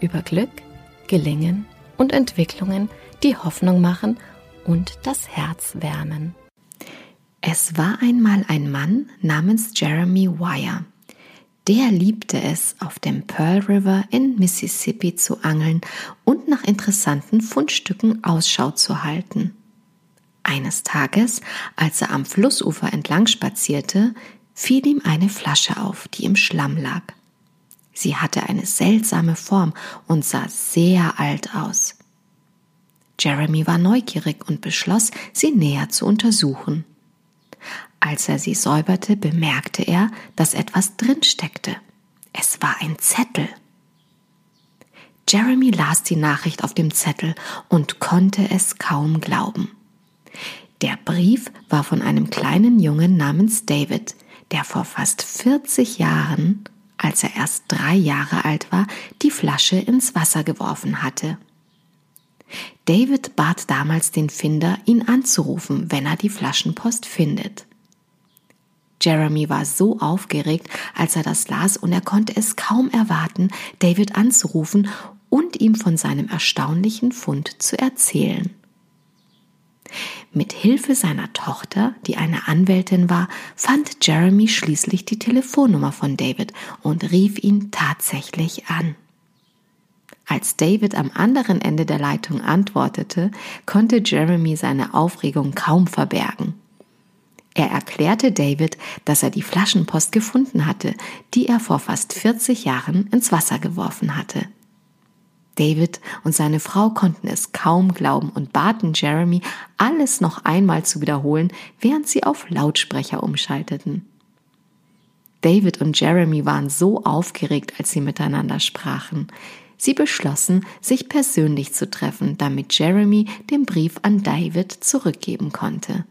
über Glück, Gelingen und Entwicklungen, die Hoffnung machen und das Herz wärmen. Es war einmal ein Mann namens Jeremy Wire. Der liebte es, auf dem Pearl River in Mississippi zu angeln und nach interessanten Fundstücken Ausschau zu halten. Eines Tages, als er am Flussufer entlang spazierte, fiel ihm eine Flasche auf, die im Schlamm lag. Sie hatte eine seltsame Form und sah sehr alt aus. Jeremy war neugierig und beschloss, sie näher zu untersuchen. Als er sie säuberte, bemerkte er, dass etwas drin steckte. Es war ein Zettel. Jeremy las die Nachricht auf dem Zettel und konnte es kaum glauben. Der Brief war von einem kleinen Jungen namens David, der vor fast 40 Jahren, als er erst drei Jahre alt war, die Flasche ins Wasser geworfen hatte. David bat damals den Finder, ihn anzurufen, wenn er die Flaschenpost findet. Jeremy war so aufgeregt, als er das las, und er konnte es kaum erwarten, David anzurufen und ihm von seinem erstaunlichen Fund zu erzählen. Mit Hilfe seiner Tochter, die eine Anwältin war, fand Jeremy schließlich die Telefonnummer von David und rief ihn tatsächlich an. Als David am anderen Ende der Leitung antwortete, konnte Jeremy seine Aufregung kaum verbergen. Er erklärte David, dass er die Flaschenpost gefunden hatte, die er vor fast 40 Jahren ins Wasser geworfen hatte. David und seine Frau konnten es kaum glauben und baten Jeremy, alles noch einmal zu wiederholen, während sie auf Lautsprecher umschalteten. David und Jeremy waren so aufgeregt, als sie miteinander sprachen. Sie beschlossen, sich persönlich zu treffen, damit Jeremy den Brief an David zurückgeben konnte.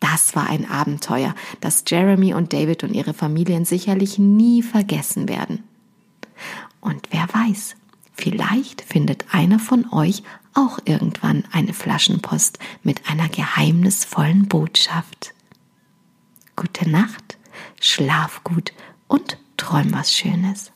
Das war ein Abenteuer, das Jeremy und David und ihre Familien sicherlich nie vergessen werden. Und wer weiß, vielleicht findet einer von euch auch irgendwann eine Flaschenpost mit einer geheimnisvollen Botschaft. Gute Nacht, schlaf gut und träum was Schönes.